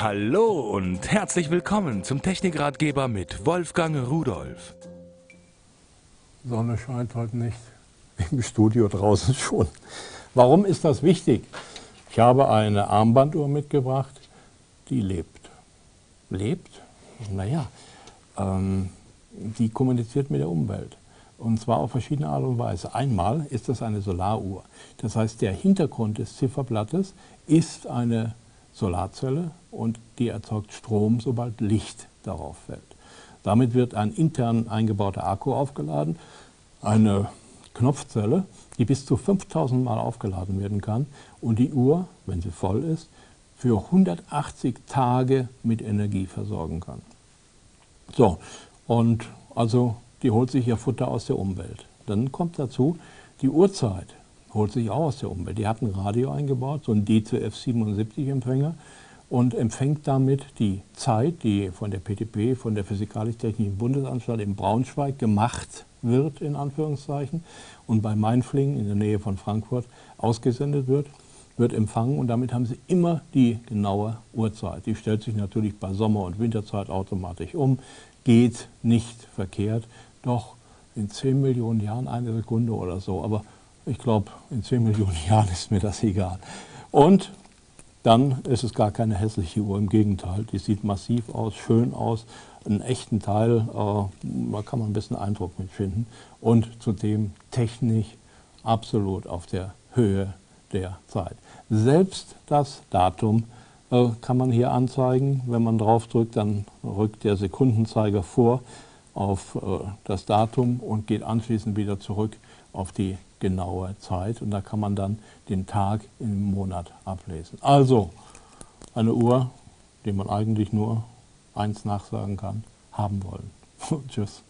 Hallo und herzlich willkommen zum Technikratgeber mit Wolfgang Rudolf. Sonne scheint heute nicht, im Studio draußen schon. Warum ist das wichtig? Ich habe eine Armbanduhr mitgebracht, die lebt. Lebt? Naja, ähm, die kommuniziert mit der Umwelt. Und zwar auf verschiedene Art und Weise. Einmal ist das eine Solaruhr. Das heißt, der Hintergrund des Zifferblattes ist eine Solarzelle und die erzeugt Strom, sobald Licht darauf fällt. Damit wird ein intern eingebauter Akku aufgeladen, eine Knopfzelle, die bis zu 5000 Mal aufgeladen werden kann und die Uhr, wenn sie voll ist, für 180 Tage mit Energie versorgen kann. So, und also die holt sich ihr Futter aus der Umwelt. Dann kommt dazu die Uhrzeit holt sich auch aus der Umwelt. Die hat ein Radio eingebaut, so ein D2F77-Empfänger und empfängt damit die Zeit, die von der PTP, von der Physikalisch-Technischen Bundesanstalt in Braunschweig gemacht wird, in Anführungszeichen, und bei Mainflingen in der Nähe von Frankfurt ausgesendet wird, wird empfangen und damit haben Sie immer die genaue Uhrzeit. Die stellt sich natürlich bei Sommer- und Winterzeit automatisch um, geht nicht verkehrt, doch in 10 Millionen Jahren eine Sekunde oder so, aber ich glaube, in 10 Millionen Jahren ist mir das egal. Und dann ist es gar keine hässliche Uhr, im Gegenteil. Die sieht massiv aus, schön aus, einen echten Teil, äh, da kann man ein bisschen Eindruck mitfinden. Und zudem technisch absolut auf der Höhe der Zeit. Selbst das Datum äh, kann man hier anzeigen. Wenn man drauf drückt, dann rückt der Sekundenzeiger vor auf äh, das Datum und geht anschließend wieder zurück auf die genaue Zeit und da kann man dann den Tag im Monat ablesen. Also eine Uhr, die man eigentlich nur eins nachsagen kann, haben wollen. Tschüss.